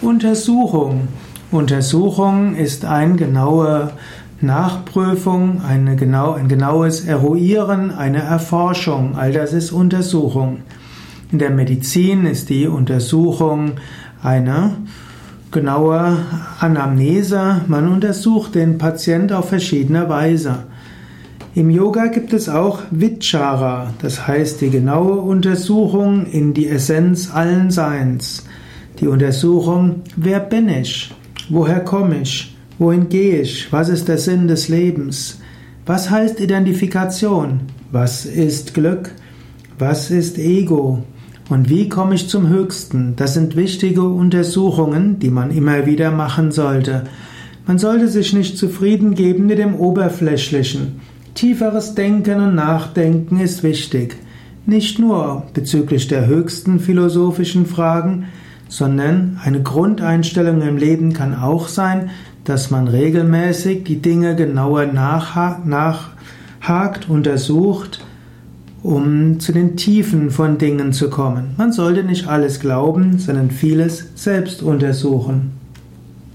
Untersuchung. Untersuchung ist eine genaue Nachprüfung, eine genau, ein genaues Eruieren, eine Erforschung. All das ist Untersuchung. In der Medizin ist die Untersuchung eine genaue Anamnese. Man untersucht den Patient auf verschiedene Weise. Im Yoga gibt es auch Vichara, das heißt die genaue Untersuchung in die Essenz allen Seins. Die Untersuchung, wer bin ich? Woher komme ich? Wohin gehe ich? Was ist der Sinn des Lebens? Was heißt Identifikation? Was ist Glück? Was ist Ego? Und wie komme ich zum Höchsten? Das sind wichtige Untersuchungen, die man immer wieder machen sollte. Man sollte sich nicht zufrieden geben mit dem Oberflächlichen. Tieferes Denken und Nachdenken ist wichtig. Nicht nur bezüglich der höchsten philosophischen Fragen, sondern eine Grundeinstellung im Leben kann auch sein, dass man regelmäßig die Dinge genauer nachhakt, untersucht, um zu den Tiefen von Dingen zu kommen. Man sollte nicht alles glauben, sondern vieles selbst untersuchen.